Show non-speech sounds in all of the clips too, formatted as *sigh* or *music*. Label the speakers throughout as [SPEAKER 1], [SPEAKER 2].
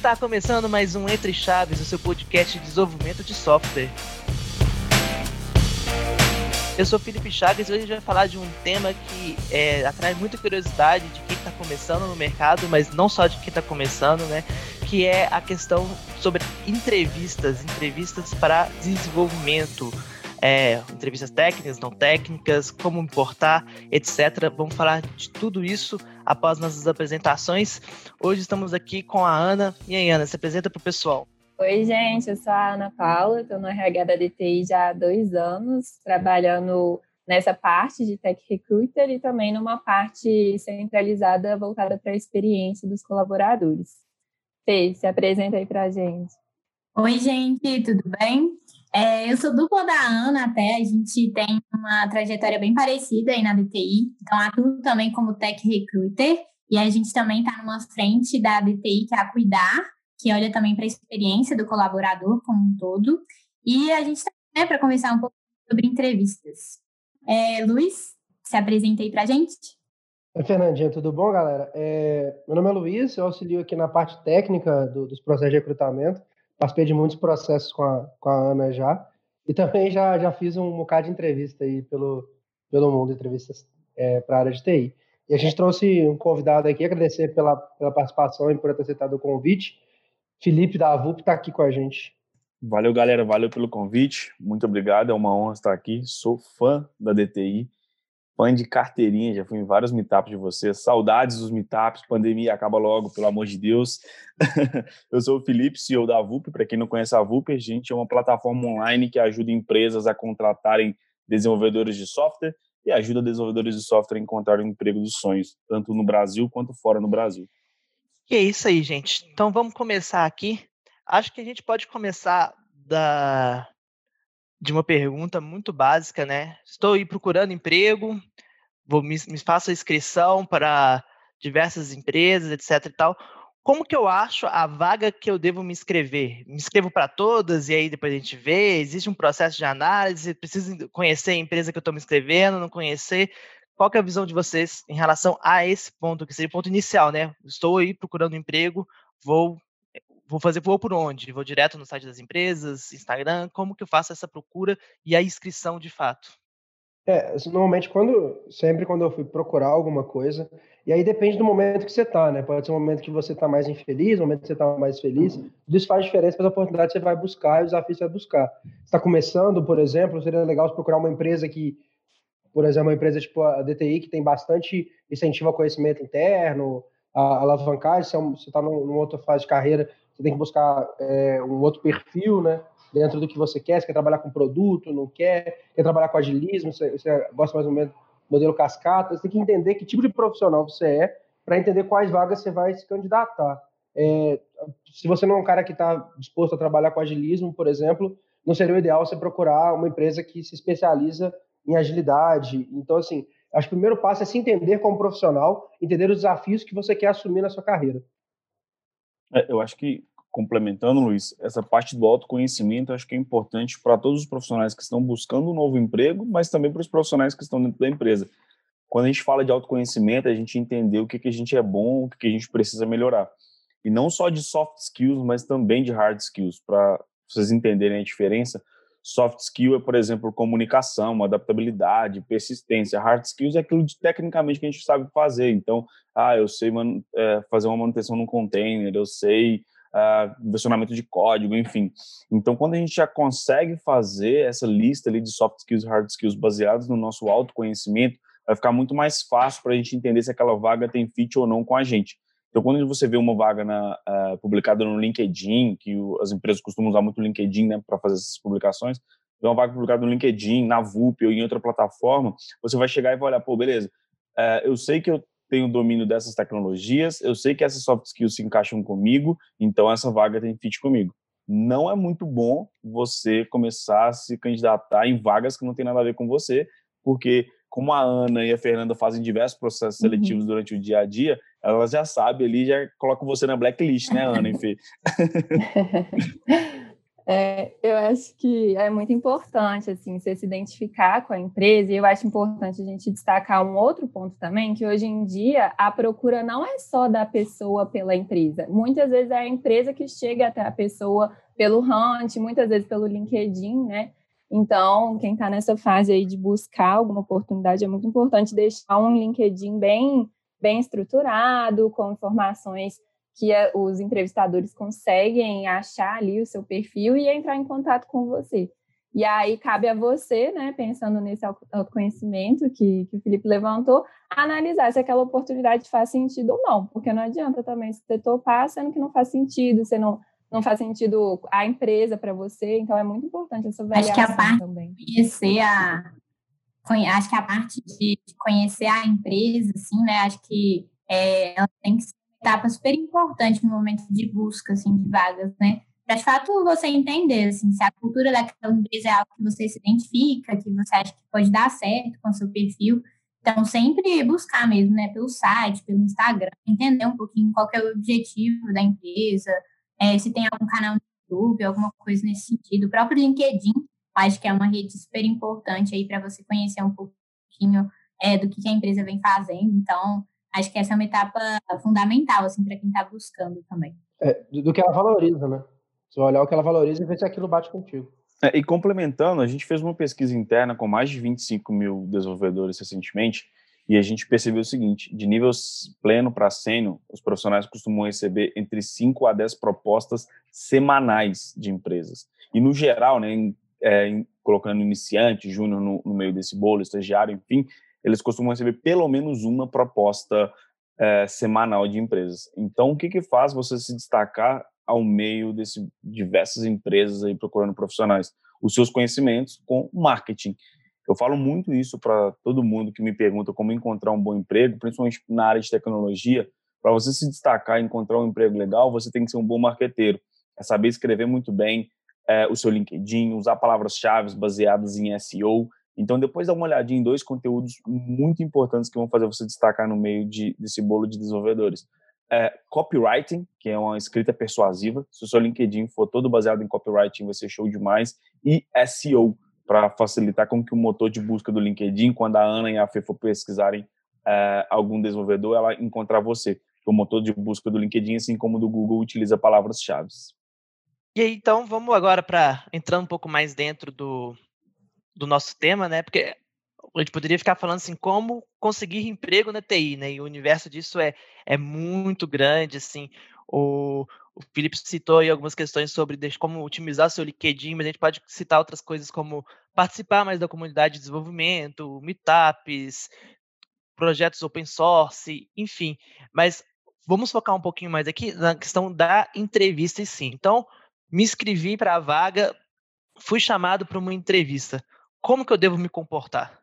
[SPEAKER 1] Está começando mais um Entre Chaves, o seu podcast de desenvolvimento de software. Eu sou Felipe Chaves e hoje a gente vai falar de um tema que é, atrai muita curiosidade de quem está começando no mercado, mas não só de quem está começando, né? Que é a questão sobre entrevistas, entrevistas para desenvolvimento. É, entrevistas técnicas, não técnicas, como importar, etc. Vamos falar de tudo isso após nossas apresentações. Hoje estamos aqui com a Ana. E aí, Ana, se apresenta para o pessoal.
[SPEAKER 2] Oi, gente, eu sou a Ana Paula, estou no RH da DTI já há dois anos, trabalhando nessa parte de Tech Recruiter e também numa parte centralizada voltada para a experiência dos colaboradores. Fê, se apresenta aí para a gente.
[SPEAKER 3] Oi, gente, tudo bem? É, eu sou dupla da Ana até, a gente tem uma trajetória bem parecida aí na DTI, então atuo também como Tech Recruiter e a gente também está numa frente da DTI que é a Cuidar, que olha também para a experiência do colaborador como um todo. E a gente está né, para conversar um pouco sobre entrevistas. É, Luiz, se apresenta aí para a gente.
[SPEAKER 4] Oi, Fernandinha, tudo bom, galera? É, meu nome é Luiz, eu auxilio aqui na parte técnica do, dos processos de recrutamento. Participei de muitos processos com a, com a Ana já. E também já, já fiz um bocado de entrevista aí pelo, pelo mundo, entrevistas é, para a área de TI. E a gente trouxe um convidado aqui, agradecer pela, pela participação e por ter aceitado o convite. Felipe da AVUP está aqui com a gente.
[SPEAKER 5] Valeu, galera. Valeu pelo convite. Muito obrigado. É uma honra estar aqui. Sou fã da DTI, fã de carteirinha. Já fui em vários meetups de vocês. Saudades dos meetups. Pandemia acaba logo, pelo amor de Deus. *laughs* Eu sou o Felipe, CEO da AVUP. Para quem não conhece a AVUP, a gente é uma plataforma online que ajuda empresas a contratarem desenvolvedores de software e ajuda desenvolvedores de software a encontrar o emprego dos sonhos, tanto no Brasil quanto fora no Brasil.
[SPEAKER 1] E é isso aí, gente. Então vamos começar aqui. Acho que a gente pode começar da de uma pergunta muito básica, né? Estou aí procurando emprego, vou me, me faço a inscrição para diversas empresas, etc e tal. Como que eu acho a vaga que eu devo me inscrever? Me inscrevo para todas e aí depois a gente vê? Existe um processo de análise? Preciso conhecer a empresa que eu estou me inscrevendo, não conhecer? Qual é a visão de vocês em relação a esse ponto, que seria o ponto inicial, né? Estou aí procurando emprego, vou vou fazer vou por onde? Vou direto no site das empresas, Instagram, como que eu faço essa procura e a inscrição de fato?
[SPEAKER 4] É, normalmente quando sempre quando eu fui procurar alguma coisa, e aí depende do momento que você está, né? Pode ser um momento que você está mais infeliz, um momento que você está mais feliz. Tudo isso faz diferença para as oportunidades que você vai buscar e os desafios que você vai buscar. Está começando, por exemplo, seria legal procurar uma empresa que por exemplo, uma empresa tipo a DTI, que tem bastante incentivo ao conhecimento interno, a, a alavancagem, se você está numa outra fase de carreira, você tem que buscar é, um outro perfil, né? Dentro do que você quer, você quer trabalhar com produto, não quer, quer trabalhar com agilismo, você, você gosta mais ou menos do modelo cascata, você tem que entender que tipo de profissional você é para entender quais vagas você vai se candidatar. É, se você não é um cara que está disposto a trabalhar com agilismo, por exemplo, não seria o ideal você procurar uma empresa que se especializa em agilidade. Então, assim, acho que o primeiro passo é se entender como profissional, entender os desafios que você quer assumir na sua carreira.
[SPEAKER 5] É, eu acho que, complementando, Luiz, essa parte do autoconhecimento acho que é importante para todos os profissionais que estão buscando um novo emprego, mas também para os profissionais que estão dentro da empresa. Quando a gente fala de autoconhecimento, a gente entender o que, que a gente é bom, o que, que a gente precisa melhorar. E não só de soft skills, mas também de hard skills, para vocês entenderem a diferença Soft skill é, por exemplo, comunicação, adaptabilidade, persistência. Hard skills é aquilo de tecnicamente que a gente sabe fazer. Então, ah, eu sei man, é, fazer uma manutenção num container, eu sei uh, versionamento de código, enfim. Então, quando a gente já consegue fazer essa lista ali de soft skills e hard skills baseados no nosso autoconhecimento, vai ficar muito mais fácil para a gente entender se aquela vaga tem fit ou não com a gente. Então, quando você vê uma vaga na, uh, publicada no LinkedIn, que o, as empresas costumam usar muito o LinkedIn né, para fazer essas publicações, vê uma vaga publicada no LinkedIn, na VUP ou em outra plataforma, você vai chegar e vai olhar, pô, beleza, uh, eu sei que eu tenho domínio dessas tecnologias, eu sei que essas soft skills se encaixam comigo, então essa vaga tem fit comigo. Não é muito bom você começar a se candidatar em vagas que não tem nada a ver com você, porque como a Ana e a Fernanda fazem diversos processos uhum. seletivos uhum. durante o dia a dia, elas já sabem ali, já colocam você na blacklist, né, Ana e Fê? *laughs* *laughs*
[SPEAKER 2] É, eu acho que é muito importante assim você se identificar com a empresa e eu acho importante a gente destacar um outro ponto também que hoje em dia a procura não é só da pessoa pela empresa muitas vezes é a empresa que chega até a pessoa pelo Hunt muitas vezes pelo LinkedIn né então quem está nessa fase aí de buscar alguma oportunidade é muito importante deixar um LinkedIn bem bem estruturado com informações que a, os entrevistadores conseguem achar ali o seu perfil e entrar em contato com você. E aí cabe a você, né, pensando nesse autoconhecimento que, que o Felipe levantou, analisar se aquela oportunidade faz sentido ou não, porque não adianta também você topar sendo que não faz sentido, você não, não faz sentido a empresa para você, então é muito importante essa avaliação
[SPEAKER 3] acho que a parte
[SPEAKER 2] também.
[SPEAKER 3] De conhecer a, acho que a parte de conhecer a empresa, assim, né, acho que é, ela tem que ser etapa super importante no momento de busca assim, de vagas, né? Para de fato você entender assim, se a cultura daquela empresa é algo que você se identifica, que você acha que pode dar certo com o seu perfil. Então, sempre buscar mesmo, né, pelo site, pelo Instagram, entender um pouquinho qual é o objetivo da empresa, é, se tem algum canal no YouTube, alguma coisa nesse sentido. O próprio LinkedIn, acho que é uma rede super importante aí para você conhecer um pouquinho é, do que a empresa vem fazendo. Então, acho que essa é uma etapa fundamental, assim, para quem está buscando também.
[SPEAKER 4] É, do que ela valoriza, né? Você olhar o que ela valoriza e ver se aquilo bate contigo.
[SPEAKER 5] É, e complementando, a gente fez uma pesquisa interna com mais de 25 mil desenvolvedores recentemente e a gente percebeu o seguinte: de nível pleno para sênior, os profissionais costumam receber entre 5 a 10 propostas semanais de empresas. E no geral, né, em, é, em, colocando iniciante, júnior no, no meio desse bolo, estagiário, enfim, eles costumam receber pelo menos uma proposta é, semanal de empresas. Então, o que, que faz você se destacar ao meio dessas diversas empresas aí procurando profissionais? Os seus conhecimentos com marketing. Eu falo muito isso para todo mundo que me pergunta como encontrar um bom emprego, principalmente na área de tecnologia. Para você se destacar e encontrar um emprego legal, você tem que ser um bom marqueteiro. É saber escrever muito bem é, o seu LinkedIn, usar palavras-chave baseadas em SEO, então, depois dá uma olhadinha em dois conteúdos muito importantes que vão fazer você destacar no meio de, desse bolo de desenvolvedores. É, copywriting, que é uma escrita persuasiva. Se o seu LinkedIn for todo baseado em copywriting, vai ser show demais. E SEO, para facilitar com que o motor de busca do LinkedIn, quando a Ana e a Fê for pesquisarem é, algum desenvolvedor, ela encontrar você. O motor de busca do LinkedIn, assim como do Google, utiliza palavras-chave.
[SPEAKER 1] E aí, então, vamos agora para entrar um pouco mais dentro do, do nosso tema, né? Porque a gente poderia ficar falando assim, como conseguir emprego na TI, né? E o universo disso é, é muito grande, assim. O, o Felipe citou aí algumas questões sobre como otimizar seu LinkedIn, mas a gente pode citar outras coisas como participar mais da comunidade de desenvolvimento, meetups, projetos open source, enfim. Mas vamos focar um pouquinho mais aqui na questão da entrevista em si. Então, me inscrevi para a vaga, fui chamado para uma entrevista como que eu devo me comportar?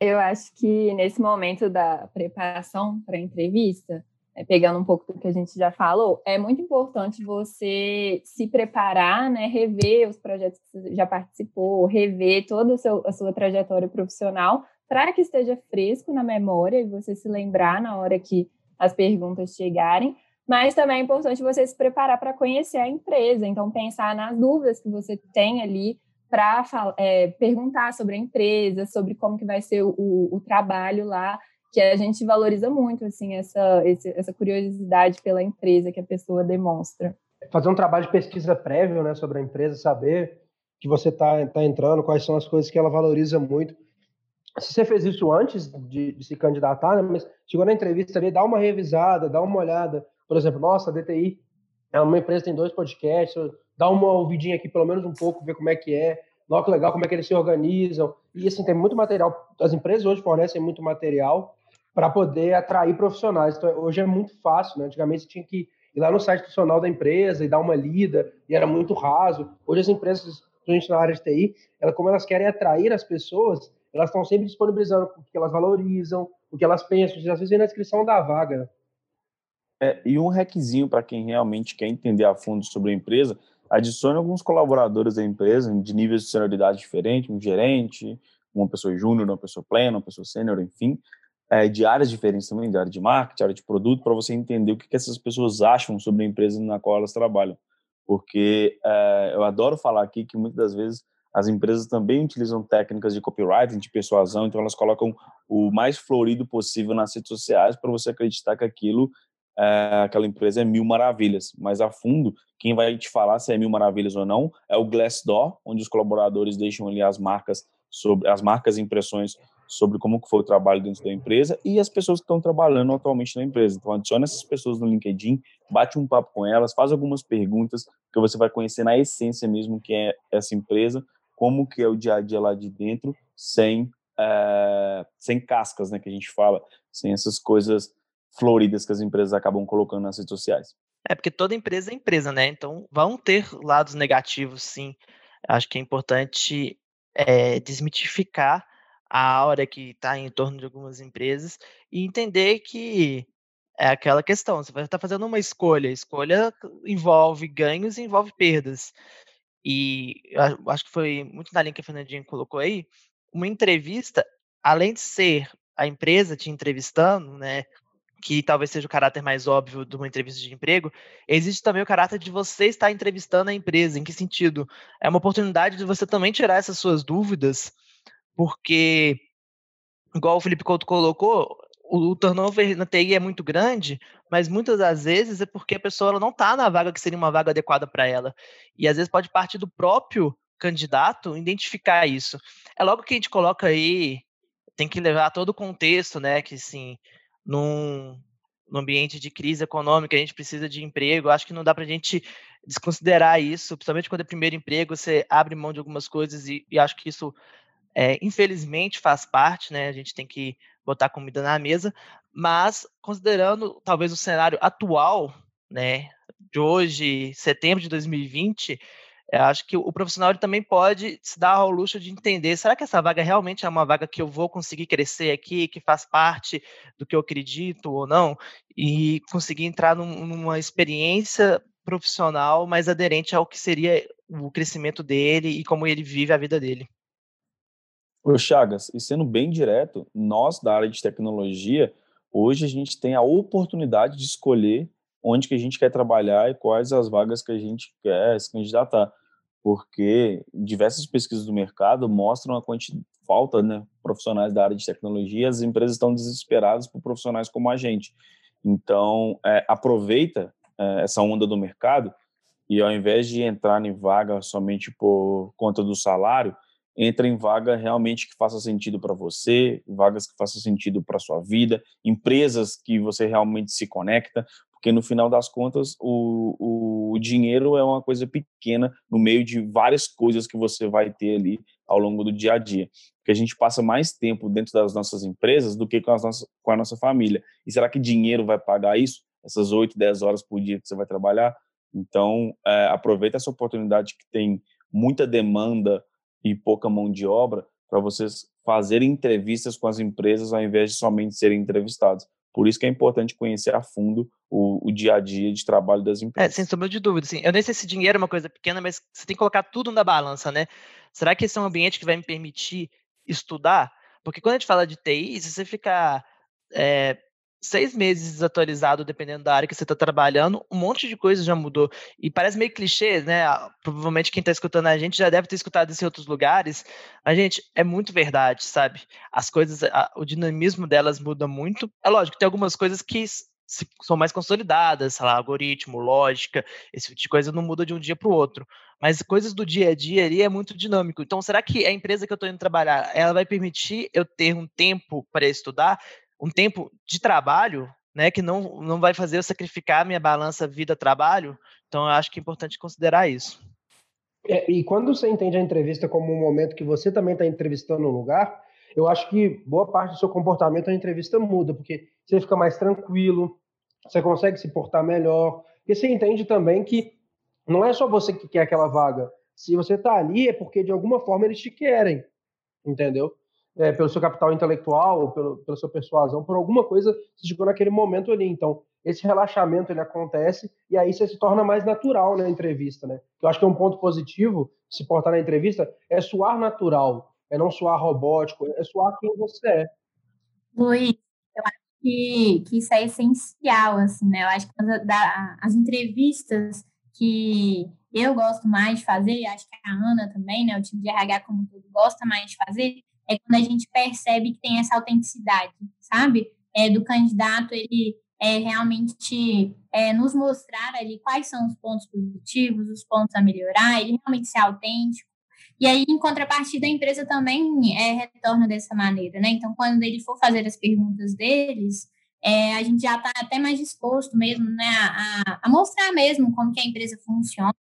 [SPEAKER 2] Eu acho que nesse momento da preparação para a entrevista, pegando um pouco do que a gente já falou, é muito importante você se preparar, né, rever os projetos que você já participou, rever toda a sua trajetória profissional, para que esteja fresco na memória e você se lembrar na hora que as perguntas chegarem. Mas também é importante você se preparar para conhecer a empresa, então pensar nas dúvidas que você tem ali para é, perguntar sobre a empresa, sobre como que vai ser o, o, trabalho lá, que a gente valoriza muito assim essa, essa curiosidade pela empresa que a pessoa demonstra.
[SPEAKER 4] Fazer um trabalho de pesquisa prévio né, sobre a empresa, saber que você está tá entrando, quais são as coisas que ela valoriza muito. Se você fez isso antes de, de se candidatar, né, mas chegou na entrevista ali, dá uma revisada, dá uma olhada. Por exemplo, nossa, a DTI é uma empresa que tem dois podcasts, dá uma ouvidinha aqui, pelo menos um pouco, ver como é que é. Nossa, que legal, como é que eles se organizam. E assim, tem muito material. As empresas hoje fornecem muito material para poder atrair profissionais. Então, hoje é muito fácil, né? Antigamente você tinha que ir lá no site profissional da empresa e dar uma lida, e era muito raso. Hoje as empresas, principalmente na área de TI, elas, como elas querem atrair as pessoas, elas estão sempre disponibilizando o que elas valorizam, o que elas pensam, às vezes vem na descrição da vaga.
[SPEAKER 5] É, e um requisinho para quem realmente quer entender a fundo sobre a empresa adicione alguns colaboradores da empresa de níveis de senioridade diferentes, um gerente, uma pessoa júnior, uma pessoa plena, uma pessoa sênior, enfim, é, de áreas diferentes também, de área de marketing, área de produto, para você entender o que, que essas pessoas acham sobre a empresa na qual elas trabalham. porque é, eu adoro falar aqui que muitas das vezes as empresas também utilizam técnicas de copywriting, de persuasão, então elas colocam o mais florido possível nas redes sociais para você acreditar que aquilo, é, aquela empresa é mil maravilhas. Mas a fundo, quem vai te falar se é mil maravilhas ou não é o Glassdoor, onde os colaboradores deixam ali as marcas sobre as marcas e impressões sobre como foi o trabalho dentro da empresa e as pessoas que estão trabalhando atualmente na empresa. Então, adicione essas pessoas no LinkedIn, bate um papo com elas, faz algumas perguntas que você vai conhecer na essência mesmo que é essa empresa, como que é o dia a dia lá de dentro, sem é, sem cascas, né, que a gente fala, sem essas coisas floridas que as empresas acabam colocando nas redes sociais.
[SPEAKER 1] É porque toda empresa é empresa, né? Então vão ter lados negativos, sim. Acho que é importante é, desmitificar a aura que está em torno de algumas empresas e entender que é aquela questão, você vai estar fazendo uma escolha, escolha envolve ganhos e envolve perdas. E acho que foi muito na linha que a Fernandinha colocou aí, uma entrevista, além de ser a empresa te entrevistando, né, que talvez seja o caráter mais óbvio de uma entrevista de emprego, existe também o caráter de você estar entrevistando a empresa. Em que sentido? É uma oportunidade de você também tirar essas suas dúvidas, porque, igual o Felipe Couto colocou, o, turnover na TI é muito grande, mas muitas das vezes é porque a pessoa não está na vaga que seria uma vaga adequada para ela. E às vezes pode partir do próprio candidato identificar isso. É logo que a gente coloca aí, tem que levar todo o contexto, né? Que assim, num, num ambiente de crise econômica, a gente precisa de emprego. Acho que não dá para a gente desconsiderar isso, principalmente quando é primeiro emprego, você abre mão de algumas coisas e, e acho que isso, é, infelizmente, faz parte, né? A gente tem que botar comida na mesa, mas considerando talvez o cenário atual, né, de hoje, setembro de 2020, eu acho que o profissional também pode se dar ao luxo de entender, será que essa vaga realmente é uma vaga que eu vou conseguir crescer aqui, que faz parte do que eu acredito ou não, e conseguir entrar num, numa experiência profissional mais aderente ao que seria o crescimento dele e como ele vive a vida dele.
[SPEAKER 5] Ô Chagas, e sendo bem direto, nós da área de tecnologia, hoje a gente tem a oportunidade de escolher onde que a gente quer trabalhar e quais as vagas que a gente quer se candidatar, porque diversas pesquisas do mercado mostram a quantidade falta, né, profissionais da área de tecnologia, as empresas estão desesperadas por profissionais como a gente. Então, é, aproveita é, essa onda do mercado e ao invés de entrar em vaga somente por conta do salário, entra em vaga realmente que faça sentido para você, vagas que façam sentido para sua vida, empresas que você realmente se conecta, porque no final das contas o, o dinheiro é uma coisa pequena no meio de várias coisas que você vai ter ali ao longo do dia a dia. Porque a gente passa mais tempo dentro das nossas empresas do que com, as nossas, com a nossa família. E será que dinheiro vai pagar isso? Essas 8, 10 horas por dia que você vai trabalhar? Então, é, aproveita essa oportunidade que tem muita demanda e pouca mão de obra para vocês fazerem entrevistas com as empresas ao invés de somente serem entrevistados. Por isso que é importante conhecer a fundo o, o dia a dia de trabalho das é, empresas.
[SPEAKER 1] É, sem sombra de dúvida. Sim. Eu nem sei se dinheiro é uma coisa pequena, mas você tem que colocar tudo na balança, né? Será que esse é um ambiente que vai me permitir estudar? Porque quando a gente fala de TI, se você ficar é, seis meses desatualizado, dependendo da área que você está trabalhando, um monte de coisa já mudou. E parece meio clichê, né? Ah, provavelmente quem está escutando a gente já deve ter escutado isso em outros lugares. Mas, gente, é muito verdade, sabe? As coisas, a, o dinamismo delas muda muito. É lógico, tem algumas coisas que são mais consolidadas, sei lá, algoritmo, lógica, esse tipo de coisa não muda de um dia para o outro. Mas coisas do dia a dia ali é muito dinâmico. Então, será que a empresa que eu estou indo trabalhar, ela vai permitir eu ter um tempo para estudar? Um tempo de trabalho, né, que não, não vai fazer eu sacrificar a minha balança vida-trabalho. Então, eu acho que é importante considerar isso.
[SPEAKER 4] É, e quando você entende a entrevista como um momento que você também está entrevistando um lugar, eu acho que boa parte do seu comportamento a entrevista muda, porque você fica mais tranquilo, você consegue se portar melhor, e você entende também que não é só você que quer aquela vaga. Se você está ali, é porque de alguma forma eles te querem, entendeu? É, pelo seu capital intelectual, pelo, pela sua persuasão, por alguma coisa você chegou naquele momento ali. Então, esse relaxamento ele acontece e aí você se torna mais natural na entrevista, né? Eu acho que é um ponto positivo se portar na entrevista é suar natural, é não suar robótico, é suar quem você é.
[SPEAKER 3] Luiz, eu acho que, que isso é essencial, assim, né? Eu acho que as, da, as entrevistas que eu gosto mais de fazer, acho que a Ana também, né, o time de RH como todo gosta mais de fazer, é quando a gente percebe que tem essa autenticidade, sabe? É, do candidato, ele é, realmente é, nos mostrar ali quais são os pontos positivos, os pontos a melhorar, ele realmente ser autêntico. E aí, em contrapartida, a empresa também é, retorna dessa maneira, né? Então, quando ele for fazer as perguntas deles, é, a gente já está até mais disposto mesmo, né, a, a, mostrar mesmo como que a empresa funciona,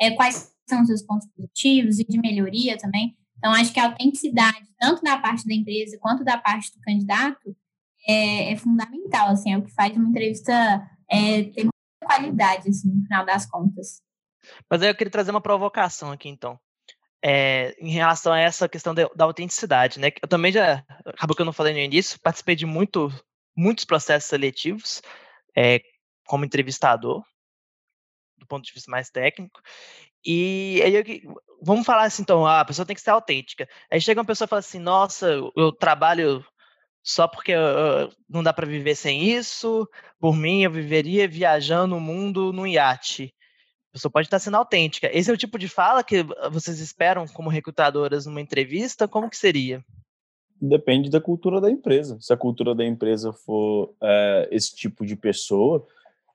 [SPEAKER 3] é, quais são os seus pontos positivos e de melhoria também. Então, acho que a autenticidade, tanto da parte da empresa quanto da parte do candidato, é, é fundamental, assim, é o que faz uma entrevista é, ter muita qualidade, assim, no final das contas.
[SPEAKER 1] Mas aí eu queria trazer uma provocação aqui, então. É, em relação a essa questão da, da, autenticidade, né? Eu também já, acabou que eu não falei no início, participei de muito, muitos processos seletivos é, como entrevistador, do ponto de vista mais técnico, e aí eu, vamos falar assim, então, ah, a pessoa tem que ser autêntica. Aí chega uma pessoa e fala assim, nossa, eu trabalho só porque não dá para viver sem isso. Por mim, eu viveria viajando o mundo num iate. A pessoa pode estar sendo autêntica. Esse é o tipo de fala que vocês esperam como recrutadoras numa entrevista? Como que seria?
[SPEAKER 5] Depende da cultura da empresa. Se a cultura da empresa for é, esse tipo de pessoa,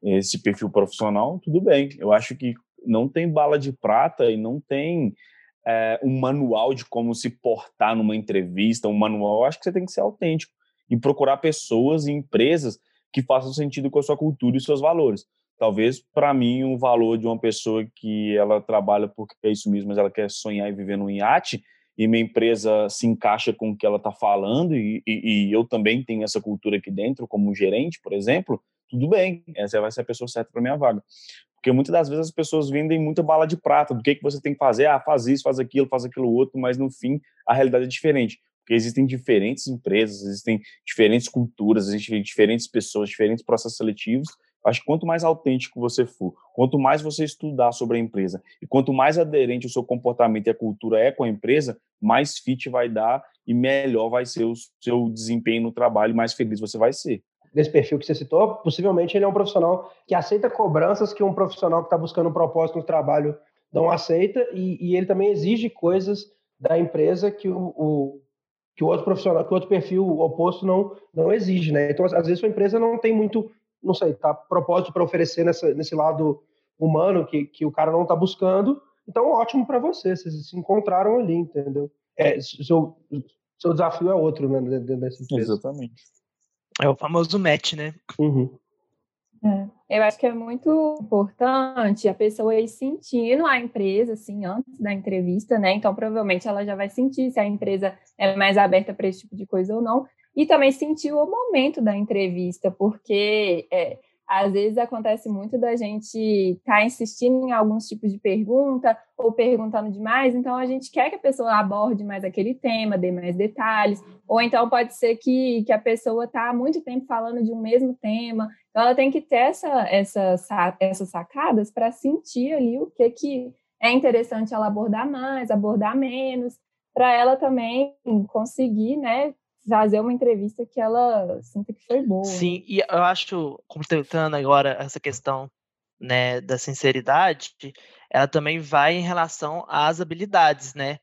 [SPEAKER 5] esse perfil profissional, tudo bem. Eu acho que não tem bala de prata e não tem é, um manual de como se portar numa entrevista, um manual. Eu acho que você tem que ser autêntico e procurar pessoas e empresas que façam sentido com a sua cultura e seus valores. Talvez, para mim, um valor de uma pessoa que ela trabalha porque é isso mesmo, mas ela quer sonhar e viver num iate, e minha empresa se encaixa com o que ela está falando, e, e, e, eu também tenho essa cultura aqui dentro, como gerente, por exemplo, tudo bem, essa vai ser a pessoa certa para minha vaga. Porque muitas das vezes as pessoas vendem muita bala de prata, do que, que você tem que fazer, ah, faz isso, faz aquilo, faz aquilo outro, mas no fim a realidade é diferente porque existem diferentes empresas, existem diferentes culturas, existem diferentes pessoas, diferentes processos seletivos. Acho que quanto mais autêntico você for, quanto mais você estudar sobre a empresa e quanto mais aderente o seu comportamento e a cultura é com a empresa, mais fit vai dar e melhor vai ser o seu desempenho no trabalho, mais feliz você vai ser.
[SPEAKER 4] Desse perfil que você citou, possivelmente ele é um profissional que aceita cobranças que um profissional que está buscando um propósito no trabalho não aceita e, e, ele também exige coisas da empresa que o, o que o outro profissional, que o outro perfil oposto não, não exige, né? Então, às vezes, sua empresa não tem muito, não sei, tá propósito para oferecer nessa, nesse lado humano que, que o cara não está buscando. Então, ótimo para você, vocês se encontraram ali, entendeu? É, seu, seu desafio é outro, né, dentro dessa empresa.
[SPEAKER 5] Exatamente.
[SPEAKER 1] É o famoso match, né?
[SPEAKER 4] Uhum.
[SPEAKER 2] É, eu acho que é muito importante a pessoa ir sentindo a empresa, assim, antes da entrevista, né? Então, provavelmente ela já vai sentir se a empresa é mais aberta para esse tipo de coisa ou não. E também sentir o momento da entrevista, porque é, às vezes acontece muito da gente estar tá insistindo em alguns tipos de pergunta ou perguntando demais, então a gente quer que a pessoa aborde mais aquele tema, dê mais detalhes, ou então pode ser que, que a pessoa está há muito tempo falando de um mesmo tema, então ela tem que ter essa, essa, essas sacadas para sentir ali o que, que é interessante ela abordar mais, abordar menos, para ela também conseguir, né, fazer uma entrevista que ela sinta que foi boa.
[SPEAKER 1] Sim, e eu acho, completando agora essa questão né, da sinceridade, ela também vai em relação às habilidades, né?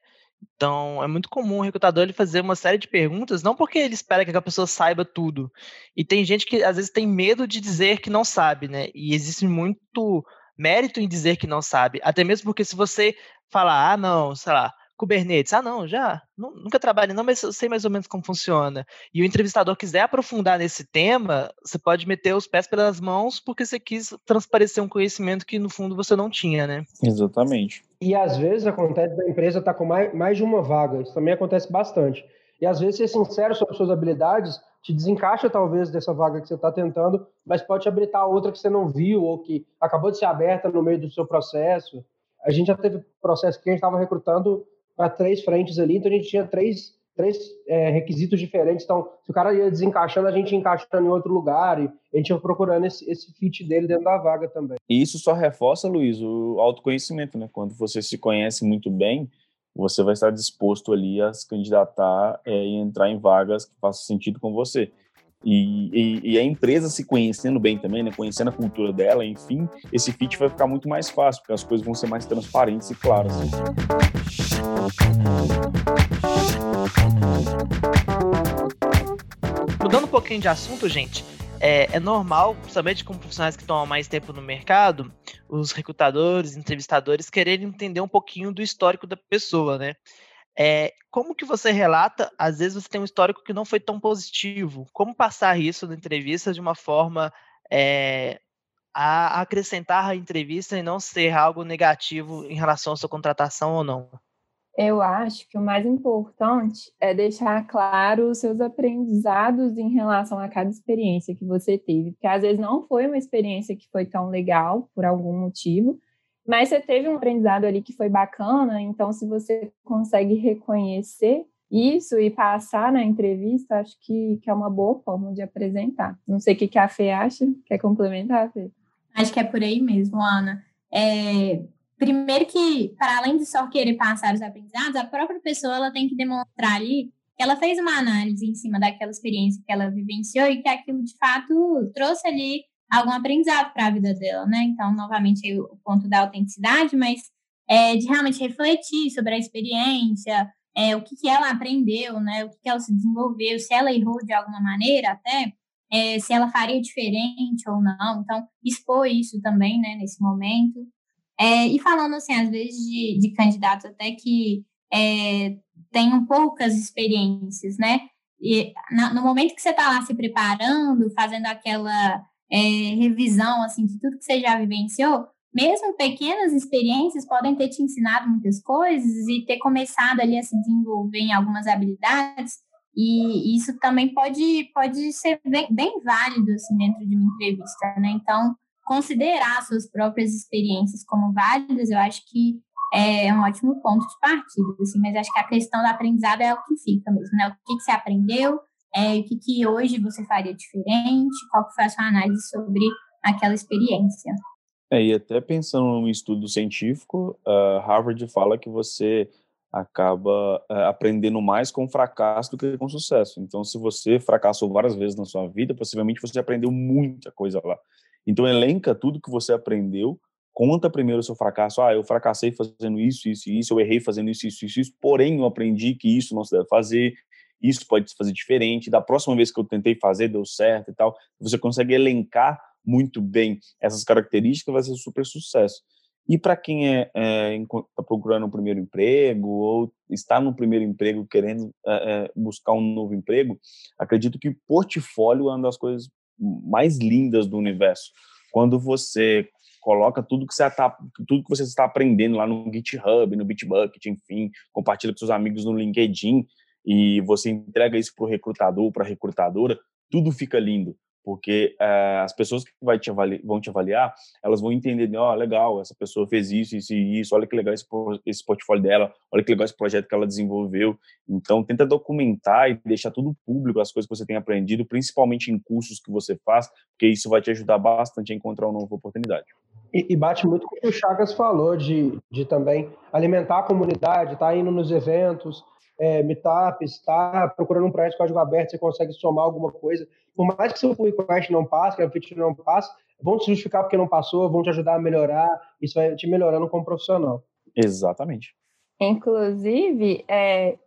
[SPEAKER 1] Então, é muito comum o recrutador ele fazer uma série de perguntas, não porque ele espera que a pessoa saiba tudo. E tem gente que às vezes tem medo de dizer que não sabe, né? E existe muito mérito em dizer que não sabe. Até mesmo porque se você falar, ah, não, sei lá, Kubernetes. Ah, não, já. Nunca trabalhei, não, mas eu sei mais ou menos como funciona. E o entrevistador quiser aprofundar nesse tema, você pode meter os pés pelas mãos porque você quis transparecer um conhecimento que no fundo você não tinha, né?
[SPEAKER 5] Exatamente.
[SPEAKER 4] E às vezes acontece da empresa estar tá com mais, mais de uma vaga. Isso também acontece bastante. E às vezes ser sincero sobre suas habilidades te desencaixa talvez dessa vaga que você está tentando, mas pode te habilitar outra que você não viu ou que acabou de ser aberta no meio do seu processo. A gente já teve processo que a gente estava recrutando para três frentes ali, então a gente tinha três, três é, requisitos diferentes. Então, se o cara ia desencaixando, a gente ia encaixando em outro lugar e a gente ia procurando esse, esse fit dele dentro da vaga também.
[SPEAKER 5] E isso só reforça, Luiz, o autoconhecimento, né? Quando você se conhece muito bem, você vai estar disposto ali a se candidatar é, e entrar em vagas que façam sentido com você. E, e, e, a empresa se conhecendo bem também, né? Conhecendo a cultura dela, enfim, esse fit vai ficar muito mais fácil, porque as coisas vão ser mais transparentes e claras.
[SPEAKER 1] Mudando um pouquinho de assunto, gente, é, é, normal, principalmente com profissionais que estão há mais tempo no mercado, os recrutadores, entrevistadores quererem entender um pouquinho do histórico da pessoa, né? É, como que você relata, às vezes você tem um histórico que não foi tão positivo, como passar isso na entrevista de uma forma é, a acrescentar a entrevista e não ser algo negativo em relação à sua contratação ou não?
[SPEAKER 2] Eu acho que o mais importante é deixar claro os seus aprendizados em relação a cada experiência que você teve, porque às vezes não foi uma experiência que foi tão legal por algum motivo, mas você teve um aprendizado ali que foi bacana, então se você consegue reconhecer isso e passar na entrevista, acho que, que é uma boa forma de apresentar. Não sei o que, que a Fê acha. Quer complementar, Fê?
[SPEAKER 3] Acho que é por aí mesmo, Ana. É, primeiro que, para além de só querer passar os aprendizados, a própria pessoa ela tem que demonstrar ali que ela fez uma análise em cima daquela experiência que ela vivenciou e que aquilo de fato trouxe ali algum aprendizado para a vida dela, né? Então, novamente, aí, o ponto da autenticidade, mas é, de realmente refletir sobre a experiência, é, o que, que ela aprendeu, né? O que, que ela se desenvolveu, se ela errou de alguma maneira até, é, se ela faria diferente ou não. Então, expor isso também, né, nesse momento. É, e falando, assim, às vezes de, de candidatos até que é, tenham poucas experiências, né? E no momento que você está lá se preparando, fazendo aquela é, revisão assim de tudo que você já vivenciou, mesmo pequenas experiências podem ter te ensinado muitas coisas e ter começado ali a se desenvolver em algumas habilidades e isso também pode, pode ser bem, bem válido assim, dentro de uma entrevista, né? Então, considerar suas próprias experiências como válidas, eu acho que é um ótimo ponto de partida, assim, mas acho que a questão do aprendizado é o que fica mesmo, né? O que, que você aprendeu, é, o que, que hoje você faria diferente, qual que foi a sua análise sobre aquela experiência.
[SPEAKER 5] É, e até pensando num estudo científico, uh, Harvard fala que você acaba uh, aprendendo mais com fracasso do que com sucesso. Então, se você fracassou várias vezes na sua vida, possivelmente você aprendeu muita coisa lá. Então, elenca tudo que você aprendeu, conta primeiro o seu fracasso. Ah, eu fracassei fazendo isso, isso e isso, eu errei fazendo isso, isso, isso, isso, porém eu aprendi que isso não se deve fazer, isso pode se fazer diferente, da próxima vez que eu tentei fazer, deu certo e tal. Você consegue elencar muito bem essas características, vai ser super sucesso. E para quem é, é tá procurando um primeiro emprego ou está no primeiro emprego querendo é, é, buscar um novo emprego, acredito que portfólio é uma das coisas mais lindas do universo. Quando você coloca tudo que você está tudo que você está aprendendo lá no GitHub, no Bitbucket, enfim, compartilha com seus amigos no LinkedIn, e você entrega isso para o recrutador, para a recrutadora, tudo fica lindo, porque uh, as pessoas que te vão te avaliar, elas vão entender, ó, oh, legal, essa pessoa fez isso, isso e isso, olha que legal esse, esse portfólio dela, olha que legal esse projeto que ela desenvolveu. Então, tenta documentar e deixar tudo público, as coisas que você tem aprendido, principalmente em cursos que você faz, porque isso vai te ajudar bastante a encontrar uma nova oportunidade.
[SPEAKER 4] E, e bate muito com o que o Chagas falou, de, de também alimentar a comunidade, tá indo nos eventos, é, meetups, está procurando um projeto de código aberto, você consegue somar alguma coisa. Por mais que seu pull request não passe, que a feature não passe, vão te justificar porque não passou, vão te ajudar a melhorar, isso vai te melhorando como profissional.
[SPEAKER 5] Exatamente.
[SPEAKER 2] Inclusive, é,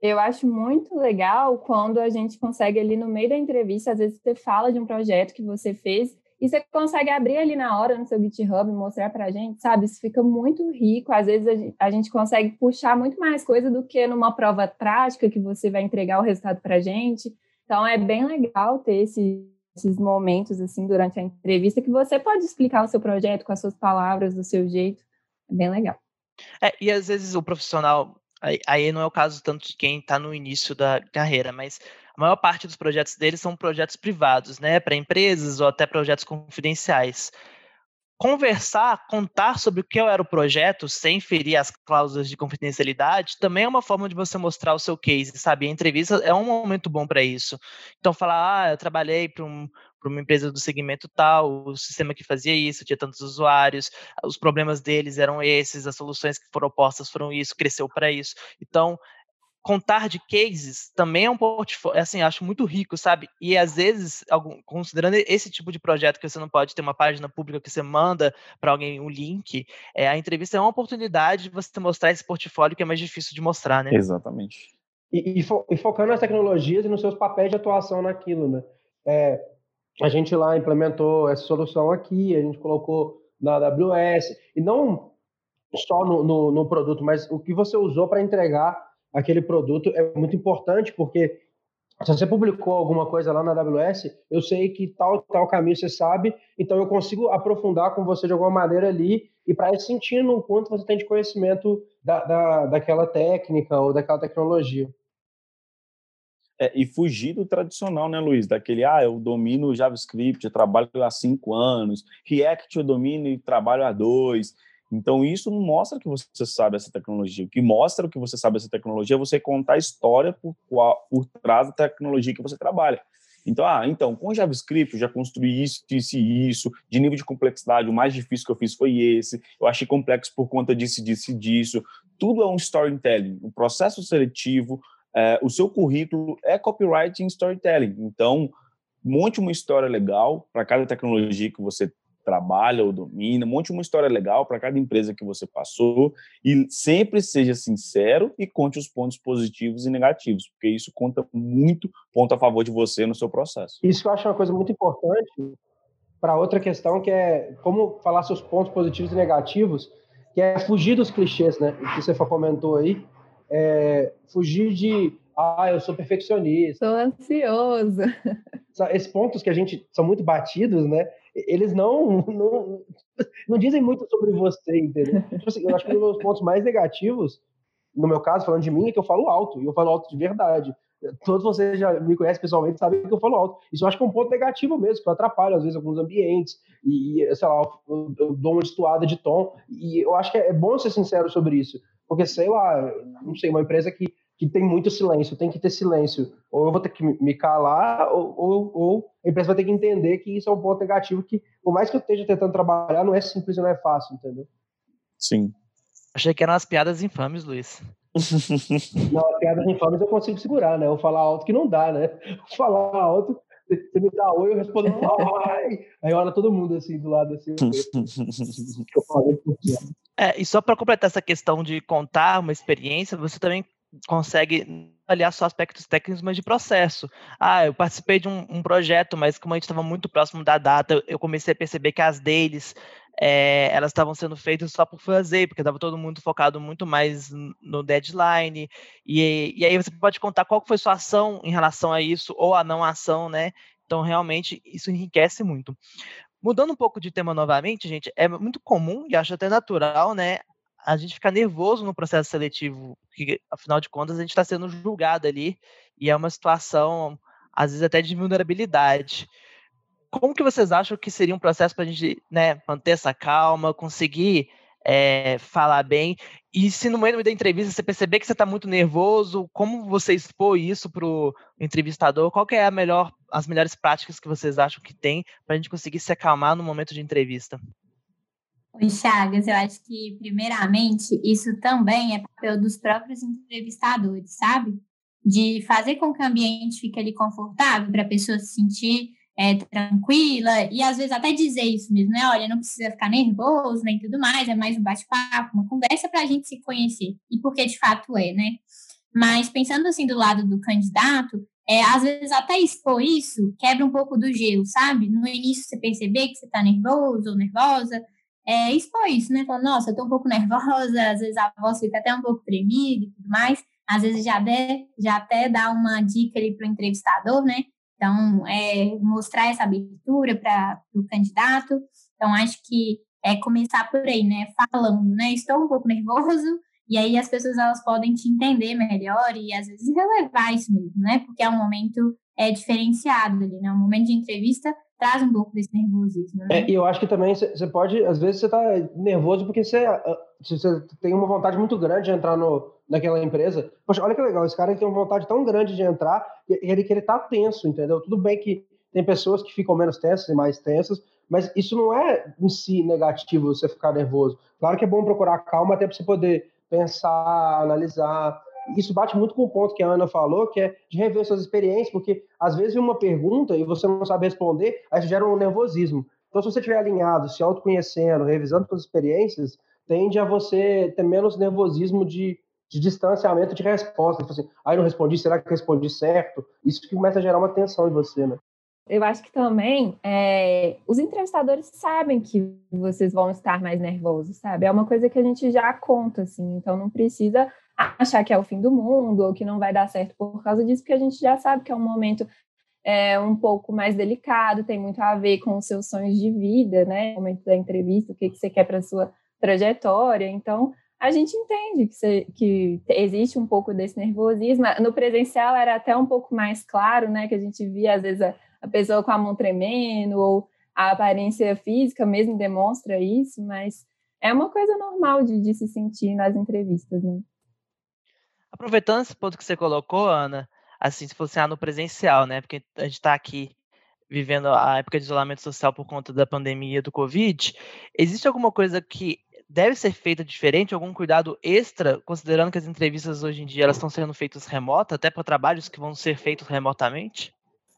[SPEAKER 2] eu acho muito legal quando a gente consegue ali no meio da entrevista, às vezes você fala de um projeto que você fez e você consegue abrir ali na hora no seu GitHub e mostrar para a gente, sabe? Isso fica muito rico. Às vezes a gente consegue puxar muito mais coisa do que numa prova prática que você vai entregar o resultado para a gente. Então é bem legal ter esse, esses momentos assim durante a entrevista que você pode explicar o seu projeto com as suas palavras, do seu jeito. É bem legal.
[SPEAKER 1] É, e às vezes o profissional, aí, aí não é o caso tanto de quem está no início da carreira, mas a maior parte dos projetos deles são projetos privados, né, para empresas ou até projetos confidenciais. Conversar, contar sobre o que era o projeto, sem ferir as cláusulas de confidencialidade, também é uma forma de você mostrar o seu case, sabe? A entrevista é um momento bom para isso. Então, falar, ah, eu trabalhei para um, uma empresa do segmento tal, o sistema que fazia isso, tinha tantos usuários, os problemas deles eram esses, as soluções que foram postas foram isso, cresceu para isso. Então, contar de cases também é um portfólio, assim, acho muito rico, sabe? E às vezes, algum, considerando esse tipo de projeto que você não pode ter uma página pública que você manda para alguém um link, é, a entrevista é uma oportunidade de você mostrar esse portfólio que é mais difícil de mostrar, né?
[SPEAKER 5] Exatamente.
[SPEAKER 4] E, e, fo e focando nas tecnologias e nos seus papéis de atuação naquilo, né? É, a gente lá implementou essa solução aqui, a gente colocou na AWS, e não só no, no, no produto, mas o que você usou para entregar aquele produto é muito importante, porque se você publicou alguma coisa lá na AWS, eu sei que tal tal caminho você sabe, então eu consigo aprofundar com você de alguma maneira ali e para ir sentindo o quanto você tem de conhecimento da, da, daquela técnica ou daquela tecnologia.
[SPEAKER 5] É, e fugir do tradicional, né, Luiz? Daquele, ah, eu domino JavaScript, eu trabalho há cinco anos, React eu domino e trabalho há dois. Então, isso não mostra que você sabe essa tecnologia. O que mostra que você sabe essa tecnologia é você contar a história por, por trás da tecnologia que você trabalha. Então, ah, então, com JavaScript eu já construí isso, isso e isso, de nível de complexidade, o mais difícil que eu fiz foi esse, eu achei complexo por conta disso, disso disso. Tudo é um storytelling, um processo seletivo, é, o seu currículo é copywriting storytelling. Então, monte uma história legal para cada tecnologia que você trabalha ou domina, monte uma história legal para cada empresa que você passou e sempre seja sincero e conte os pontos positivos e negativos, porque isso conta muito ponto a favor de você no seu processo.
[SPEAKER 4] Isso eu acho uma coisa muito importante para outra questão que é como falar seus pontos positivos e negativos, que é fugir dos clichês, né? Que você comentou aí, é fugir de ah, eu sou perfeccionista.
[SPEAKER 2] Sou ansioso.
[SPEAKER 4] Esses pontos que a gente são muito batidos, né? Eles não, não, não dizem muito sobre você, entendeu? Tipo assim, eu acho que um dos pontos mais negativos, no meu caso, falando de mim, é que eu falo alto, e eu falo alto de verdade. Todos vocês já me conhecem pessoalmente, sabem que eu falo alto. Isso eu acho que é um ponto negativo mesmo, que eu atrapalho, às vezes, alguns ambientes, e, sei lá, eu, eu dou uma destoada de tom, e eu acho que é bom ser sincero sobre isso, porque, sei lá, não sei, uma empresa que que tem muito silêncio, tem que ter silêncio. Ou eu vou ter que me calar, ou, ou, ou, a empresa vai ter que entender que isso é um ponto negativo que, por mais que eu esteja tentando trabalhar, não é simples e não é fácil, entendeu?
[SPEAKER 5] Sim.
[SPEAKER 1] Achei que eram as piadas infames, Luiz. *laughs*
[SPEAKER 4] não, as piadas infames eu consigo segurar, né? Eu falar alto que não dá, né? falar alto, você me dá oi, eu respondo ai. Aí olha todo mundo assim do lado assim. *laughs*
[SPEAKER 1] é, e só para completar essa questão de contar uma experiência, você também consegue avaliar só aspectos técnicos, mas de processo. Ah, eu participei de um, um projeto, mas como a gente estava muito próximo da data, eu comecei a perceber que as deles é, elas estavam sendo feitas só por fazer, porque estava todo mundo focado muito mais no deadline. E, e aí você pode contar qual foi sua ação em relação a isso, ou a não ação, né? Então, realmente, isso enriquece muito. Mudando um pouco de tema novamente, gente, é muito comum e acho até natural, né, a gente fica nervoso no processo seletivo, porque afinal de contas a gente está sendo julgado ali e é uma situação, às vezes até de vulnerabilidade. Como que vocês acham que seria um processo para a gente né, manter essa calma, conseguir é, falar bem? E se no meio da entrevista você perceber que você está muito nervoso, como você expor isso para o entrevistador? Qual que é a melhor, as melhores práticas que vocês acham que tem para a gente conseguir se acalmar no momento de entrevista?
[SPEAKER 3] Oi, Chagas, eu acho que, primeiramente, isso também é papel dos próprios entrevistadores, sabe? De fazer com que o ambiente fique ali confortável para a pessoa se sentir é, tranquila e às vezes até dizer isso mesmo, né? Olha, não precisa ficar nervoso nem tudo mais, é mais um bate-papo, uma conversa para a gente se conhecer e porque de fato é, né? Mas pensando assim do lado do candidato, é, às vezes até expor isso quebra um pouco do gelo, sabe? No início você perceber que você está nervoso ou nervosa, é, expor isso, né? Falar, nossa, eu tô um pouco nervosa, às vezes a voz fica até um pouco tremida e tudo mais. Às vezes já, de, já até dá uma dica ali para o entrevistador, né? Então, é, mostrar essa abertura para o candidato. Então, acho que é começar por aí, né? Falando, né? Estou um pouco nervoso, *laughs* e aí as pessoas elas podem te entender melhor e às vezes relevar isso mesmo, né? Porque é um momento é, diferenciado ali, né? Um momento de entrevista traz um pouco desse nervosismo. Né?
[SPEAKER 4] É, e eu acho que também você pode, às vezes você está nervoso porque você, ah, tem uma vontade muito grande de entrar no, naquela empresa. Poxa, olha que legal, esse cara tem uma vontade tão grande de entrar e ele que ele tá tenso, entendeu? Tudo bem que tem pessoas que ficam menos tensas e mais tensas, mas isso não é em si negativo você ficar nervoso. Claro que é bom procurar calma até para você poder pensar, analisar, isso bate muito com o ponto que a Ana falou, que é de rever suas experiências, porque às vezes uma pergunta e você não sabe responder, aí gera um nervosismo. Então, se você estiver alinhado, se autoconhecendo, revisando suas experiências, tende a você ter menos nervosismo de, de distanciamento de resposta. Tipo assim, aí ah, não respondi, será que respondi certo? Isso que começa a gerar uma tensão em você, né?
[SPEAKER 2] Eu acho que também é, os entrevistadores sabem que vocês vão estar mais nervosos, sabe? É uma coisa que a gente já conta, assim, então não precisa achar que é o fim do mundo ou que não vai dar certo por causa disso, porque a gente já sabe que é um momento é, um pouco mais delicado, tem muito a ver com os seus sonhos de vida, né? O momento da entrevista, o que, que você quer para sua trajetória. Então, a gente entende que, você, que, existe um pouco desse nervosismo. No presencial era até um pouco mais claro, né? Que a gente via, às vezes, a pessoa com a mão tremendo, ou a aparência física mesmo demonstra isso, mas é uma coisa normal de, de se sentir nas entrevistas, né?
[SPEAKER 1] Aproveitando esse ponto que você colocou, Ana, assim, se fosse ah, no presencial, né? Porque a gente está aqui vivendo a época de isolamento social por conta da pandemia do Covid. Existe alguma coisa que deve ser feita diferente, algum cuidado extra, considerando que as entrevistas hoje em dia elas estão sendo feitas remotas, até para trabalhos que vão ser feitos remotamente?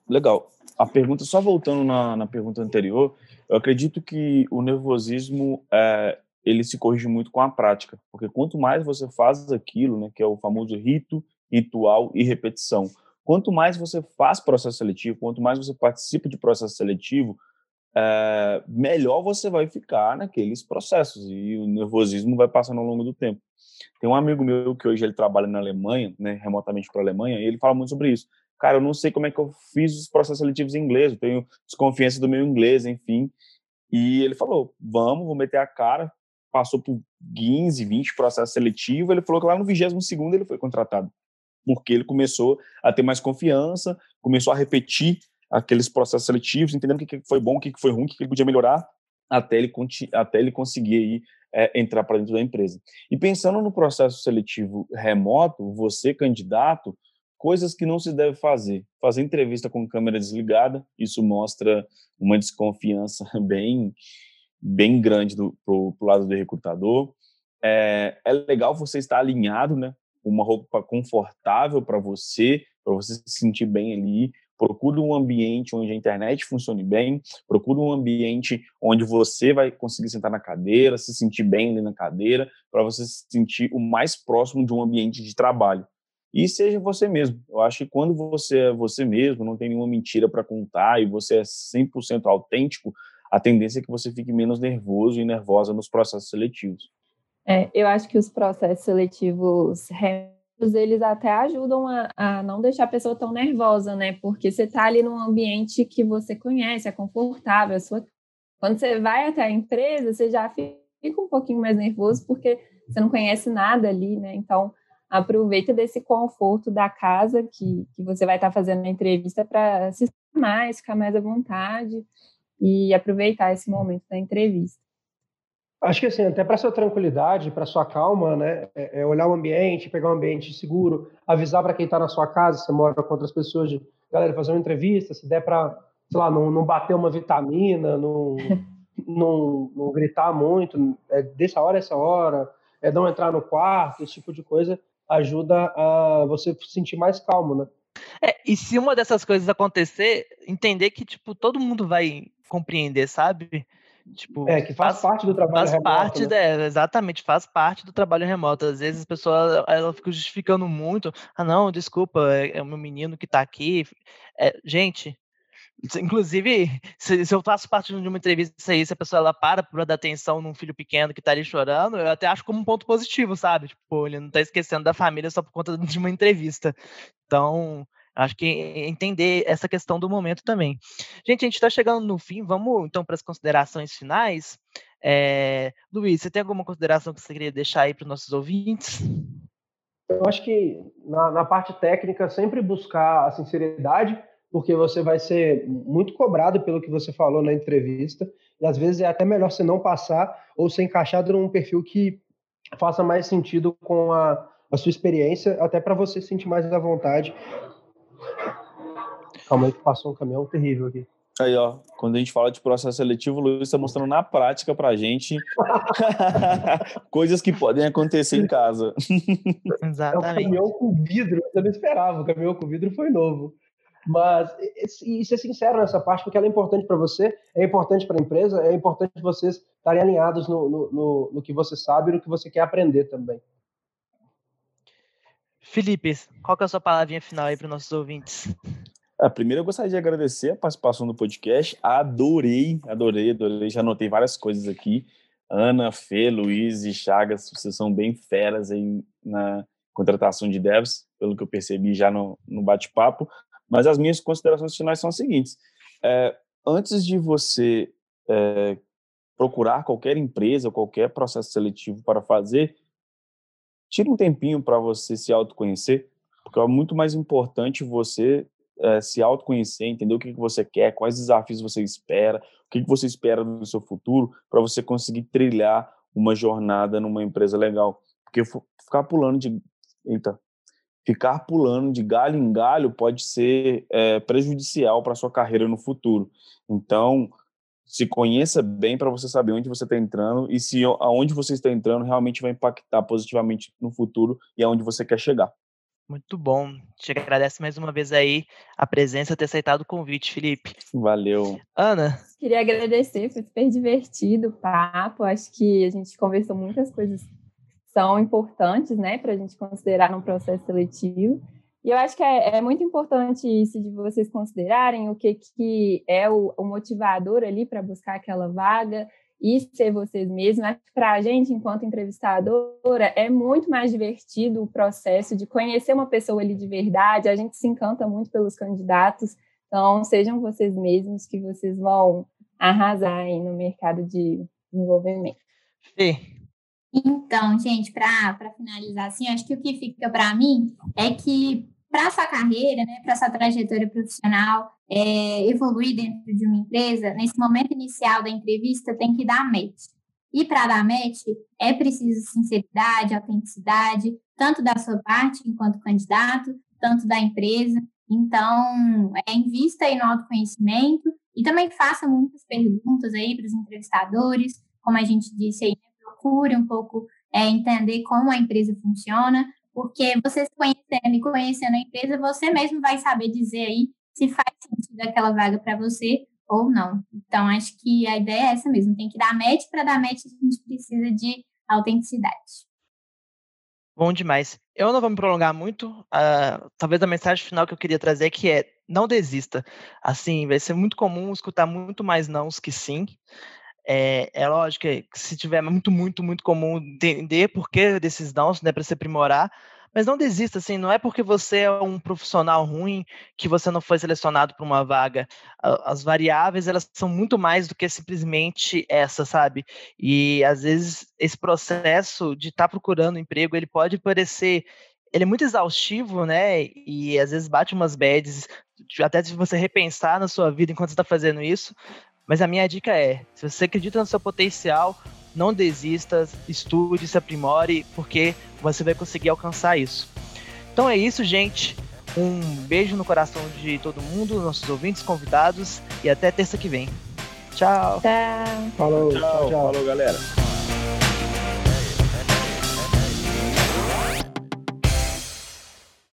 [SPEAKER 5] Legal. A pergunta, só voltando na, na pergunta anterior, eu acredito que o nervosismo é, ele se corrige muito com a prática, porque quanto mais você faz aquilo, né, que é o famoso rito, ritual e repetição, quanto mais você faz processo seletivo, quanto mais você participa de processo seletivo, é, melhor você vai ficar naqueles processos e o nervosismo vai passando ao longo do tempo. Tem um amigo meu que hoje ele trabalha na Alemanha, né, remotamente para a Alemanha, e ele fala muito sobre isso. Cara, eu não sei como é que eu fiz os processos seletivos em inglês, eu tenho desconfiança do meu inglês, enfim. E ele falou: vamos, vou meter a cara, passou por 15, 20 processos seletivos, ele falou que lá no 22 segundo ele foi contratado, porque ele começou a ter mais confiança, começou a repetir aqueles processos seletivos, entendendo o que foi bom, o que foi ruim, o que ele podia melhorar, até ele, até ele conseguir aí, é, entrar para dentro da empresa. E pensando no processo seletivo remoto, você, candidato, coisas que não se deve fazer. Fazer entrevista com câmera desligada, isso mostra uma desconfiança *laughs* bem bem grande do, pro, pro lado do recrutador. É, é legal você estar alinhado, né? Uma roupa confortável para você, para você se sentir bem ali. Procure um ambiente onde a internet funcione bem. Procure um ambiente onde você vai conseguir sentar na cadeira, se sentir bem ali na cadeira, para você se sentir o mais próximo de um ambiente de trabalho. E seja você mesmo. Eu acho que quando você é você mesmo, não tem nenhuma mentira para contar e você é 100% autêntico, a tendência é que você fique menos nervoso e nervosa nos processos seletivos.
[SPEAKER 2] É, eu acho que os processos seletivos eles até ajudam a, a, não deixar a pessoa tão nervosa, né? Porque você está ali num ambiente que você conhece, é confortável. É sua... Quando você vai até a empresa, você já fica um pouquinho mais nervoso porque você não conhece nada ali, né? Então, aproveita desse conforto da casa que, que você vai estar tá fazendo a entrevista para se mais, ficar mais à vontade e aproveitar esse momento da entrevista.
[SPEAKER 4] Acho que assim, até para sua tranquilidade, para sua calma, né, é, é olhar o ambiente, pegar um ambiente seguro, avisar para quem está na sua casa, você mora com outras pessoas, de, galera, fazer uma entrevista, se der para, sei lá, não, não bater uma vitamina, não, *laughs* não, não gritar muito, é dessa hora essa hora, é não entrar no quarto, esse tipo de coisa ajuda a você se sentir mais calmo, né?
[SPEAKER 1] É, e se uma dessas coisas acontecer, entender que, tipo, todo mundo vai compreender, sabe?
[SPEAKER 4] Tipo, é, que faz, faz parte do trabalho
[SPEAKER 1] faz
[SPEAKER 4] remoto.
[SPEAKER 1] Parte, né? é, exatamente, faz parte do trabalho remoto. Às vezes as pessoas ela fica justificando muito. Ah, não, desculpa, é, é o meu menino que tá aqui. É, gente, inclusive, se, se, eu faço parte de uma entrevista aí, se a pessoa ela para para dar atenção num filho pequeno que tá ali chorando, eu até acho como um ponto positivo, sabe? Tipo, ele não tá esquecendo da família só por conta *laughs* de uma entrevista. Então, Acho que entender essa questão do momento também. Gente, a gente está chegando no fim, vamos então para as considerações finais. É... Luiz, você tem alguma consideração que você queria deixar aí para os nossos ouvintes?
[SPEAKER 4] Eu acho que na, na, parte técnica, sempre buscar a sinceridade, porque você vai ser muito cobrado pelo que você falou na entrevista, e às vezes é até melhor você não passar ou ser encaixado num perfil que faça mais sentido com a, a sua experiência, até para você se sentir mais à vontade Calma aí que passou um caminhão terrível aqui.
[SPEAKER 5] Aí, ó, quando a gente fala de processo seletivo, o Luiz está mostrando na prática para a gente *laughs* coisas que podem acontecer em casa. *laughs*
[SPEAKER 4] Exatamente. É o caminhão com vidro, eu não esperava, o caminhão com vidro foi novo. Mas, e, e ser sincero nessa parte, porque ela é importante para você, é importante para a empresa, é importante vocês estarem alinhados no, no, no, no que você sabe e no que você quer aprender também.
[SPEAKER 1] Felipe, qual que é a sua palavrinha final aí para os nossos ouvintes?
[SPEAKER 5] Ah, primeiro eu gostaria de agradecer a participação no podcast. Adorei, adorei, adorei. Já anotei várias coisas aqui. Ana, Fê, Luiz e Chagas, vocês são bem feras aí na contratação de devs, pelo que eu percebi já no, no bate-papo. Mas as minhas considerações finais são as seguintes. É, antes de você é, procurar qualquer empresa, qualquer processo seletivo para fazer, tire um tempinho para você se autoconhecer, porque é muito mais importante você é, se autoconhecer, entender o que, que você quer, quais desafios você espera, o que, que você espera do seu futuro, para você conseguir trilhar uma jornada numa empresa legal. Porque ficar pulando de. Eita. Ficar pulando de galho em galho pode ser é, prejudicial para sua carreira no futuro. Então, se conheça bem para você saber onde você está entrando e se aonde você está entrando realmente vai impactar positivamente no futuro e aonde você quer chegar.
[SPEAKER 1] Muito bom. Te agradeço mais uma vez aí a presença, ter aceitado o convite, Felipe.
[SPEAKER 5] Valeu.
[SPEAKER 1] Ana?
[SPEAKER 2] Queria agradecer, foi super divertido o papo. Acho que a gente conversou muitas coisas são importantes, né, para a gente considerar no processo seletivo. E eu acho que é, é, muito importante isso de vocês considerarem o que, que é o, o motivador ali para buscar aquela vaga e ser vocês mesmos. Para a gente, enquanto entrevistadora, é muito mais divertido o processo de conhecer uma pessoa ali de verdade. A gente se encanta muito pelos candidatos. Então, sejam vocês mesmos que vocês vão arrasar aí no mercado de desenvolvimento.
[SPEAKER 1] Fê.
[SPEAKER 3] Então, gente, para finalizar, assim, acho que o que fica para mim é que para sua carreira, né, para sua trajetória profissional, é, evoluir dentro de uma empresa, nesse momento inicial da entrevista tem que dar match. E para dar match é preciso sinceridade, autenticidade, tanto da sua parte enquanto candidato, tanto da empresa. Então, é, invista aí no autoconhecimento e também faça muitas perguntas aí para os entrevistadores, como a gente disse aí, procure um pouco é, entender como a empresa funciona, porque você se conhecendo e conhecendo a empresa, você mesmo vai saber dizer aí se faz sentido aquela vaga para você ou não. Então, acho que a ideia é essa mesmo, tem que dar match, para dar match a gente precisa de autenticidade.
[SPEAKER 1] Bom demais. Eu não vou me prolongar muito. Uh, talvez a mensagem final que eu queria trazer que é não desista. Assim, vai ser muito comum escutar muito mais nãos que sim. É, é lógico que se tiver muito, muito, muito comum entender por que desses downs, né, para se aprimorar, mas não desista, assim, não é porque você é um profissional ruim que você não foi selecionado para uma vaga. As variáveis, elas são muito mais do que simplesmente essa, sabe? E às vezes esse processo de estar tá procurando emprego, ele pode parecer ele é muito exaustivo, né? E às vezes bate umas bads, até se você repensar na sua vida enquanto está fazendo isso. Mas a minha dica é: se você acredita no seu potencial, não desista, estude, se aprimore, porque você vai conseguir alcançar isso. Então é isso, gente. Um beijo no coração de todo mundo, nossos ouvintes, convidados, e até terça que vem. Tchau.
[SPEAKER 2] Tchau.
[SPEAKER 4] Falou, tchau,
[SPEAKER 5] tchau. Falou, galera.